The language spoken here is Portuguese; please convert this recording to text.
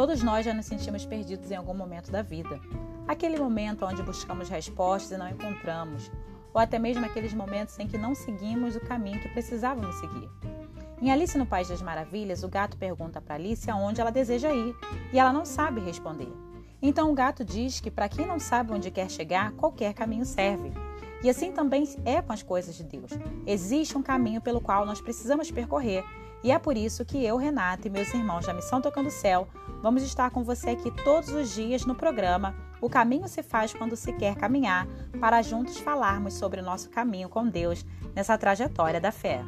Todos nós já nos sentimos perdidos em algum momento da vida. Aquele momento onde buscamos respostas e não encontramos, ou até mesmo aqueles momentos em que não seguimos o caminho que precisávamos seguir. Em Alice no País das Maravilhas, o gato pergunta para Alice aonde ela deseja ir e ela não sabe responder. Então o gato diz que para quem não sabe onde quer chegar, qualquer caminho serve. E assim também é com as coisas de Deus. Existe um caminho pelo qual nós precisamos percorrer. E é por isso que eu, Renata e meus irmãos da Missão Tocando Céu, vamos estar com você aqui todos os dias no programa O Caminho se faz quando se quer caminhar, para juntos falarmos sobre o nosso caminho com Deus nessa trajetória da fé.